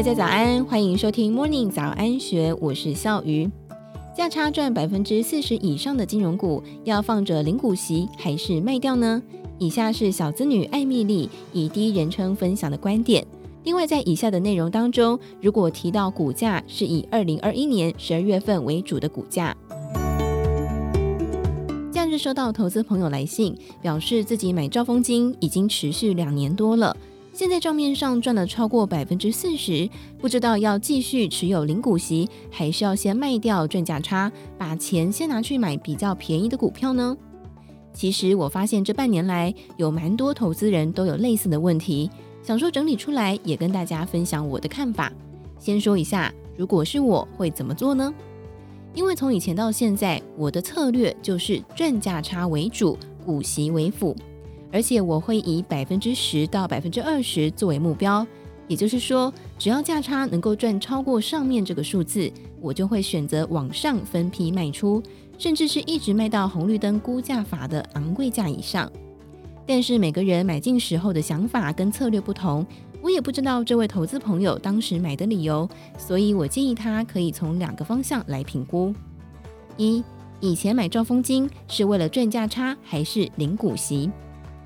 大家早安，欢迎收听 Morning 早安学，我是笑鱼。价差赚百分之四十以上的金融股，要放着领股息还是卖掉呢？以下是小资女艾蜜莉以第一人称分享的观点。另外，在以下的内容当中，如果提到股价，是以二零二一年十二月份为主的股价。假日收到投资朋友来信，表示自己买兆丰金已经持续两年多了。现在账面上赚了超过百分之四十，不知道要继续持有领股息，还是要先卖掉赚价差，把钱先拿去买比较便宜的股票呢？其实我发现这半年来有蛮多投资人都有类似的问题，想说整理出来也跟大家分享我的看法。先说一下，如果是我会怎么做呢？因为从以前到现在，我的策略就是赚价差为主，股息为辅。而且我会以百分之十到百分之二十作为目标，也就是说，只要价差能够赚超过上面这个数字，我就会选择往上分批卖出，甚至是一直卖到红绿灯估价法的昂贵价以上。但是每个人买进时候的想法跟策略不同，我也不知道这位投资朋友当时买的理由，所以我建议他可以从两个方向来评估：一，以前买兆丰金是为了赚价差还是领股息？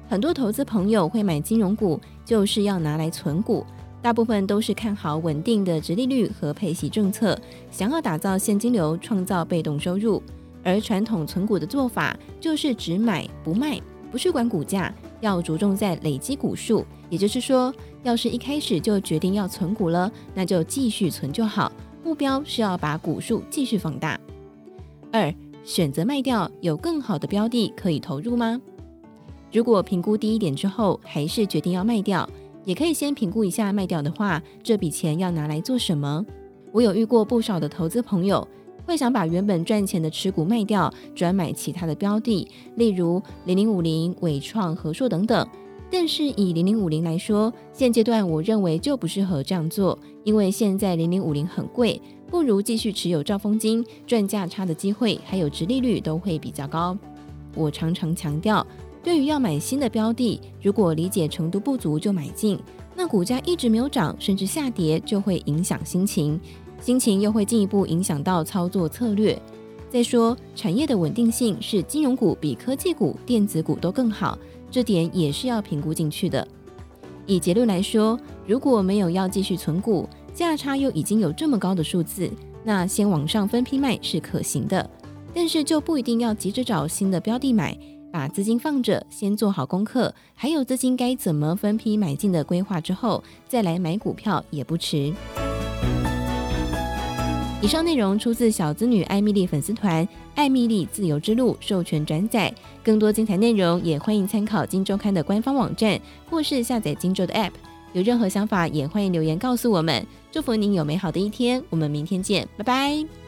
很多投资朋友会买金融股，就是要拿来存股，大部分都是看好稳定的殖利率和配息政策，想要打造现金流，创造被动收入。而传统存股的做法就是只买不卖，不去管股价，要着重在累积股数。也就是说，要是一开始就决定要存股了，那就继续存就好，目标是要把股数继续放大。二，选择卖掉，有更好的标的可以投入吗？如果评估低一点之后，还是决定要卖掉，也可以先评估一下卖掉的话，这笔钱要拿来做什么。我有遇过不少的投资朋友，会想把原本赚钱的持股卖掉，转买其他的标的，例如零零五零、伟创、和硕等等。但是以零零五零来说，现阶段我认为就不适合这样做，因为现在零零五零很贵，不如继续持有兆丰金，赚价差的机会还有殖利率都会比较高。我常常强调。对于要买新的标的，如果理解程度不足就买进，那股价一直没有涨，甚至下跌，就会影响心情，心情又会进一步影响到操作策略。再说，产业的稳定性是金融股比科技股、电子股都更好，这点也是要评估进去的。以结论来说，如果没有要继续存股，价差又已经有这么高的数字，那先往上分批卖是可行的，但是就不一定要急着找新的标的买。把资金放着，先做好功课，还有资金该怎么分批买进的规划之后，再来买股票也不迟。以上内容出自小资女艾米丽粉丝团“艾米丽自由之路”授权转载，更多精彩内容也欢迎参考《金周刊》的官方网站，或是下载《金周》的 App。有任何想法也欢迎留言告诉我们。祝福您有美好的一天，我们明天见，拜拜。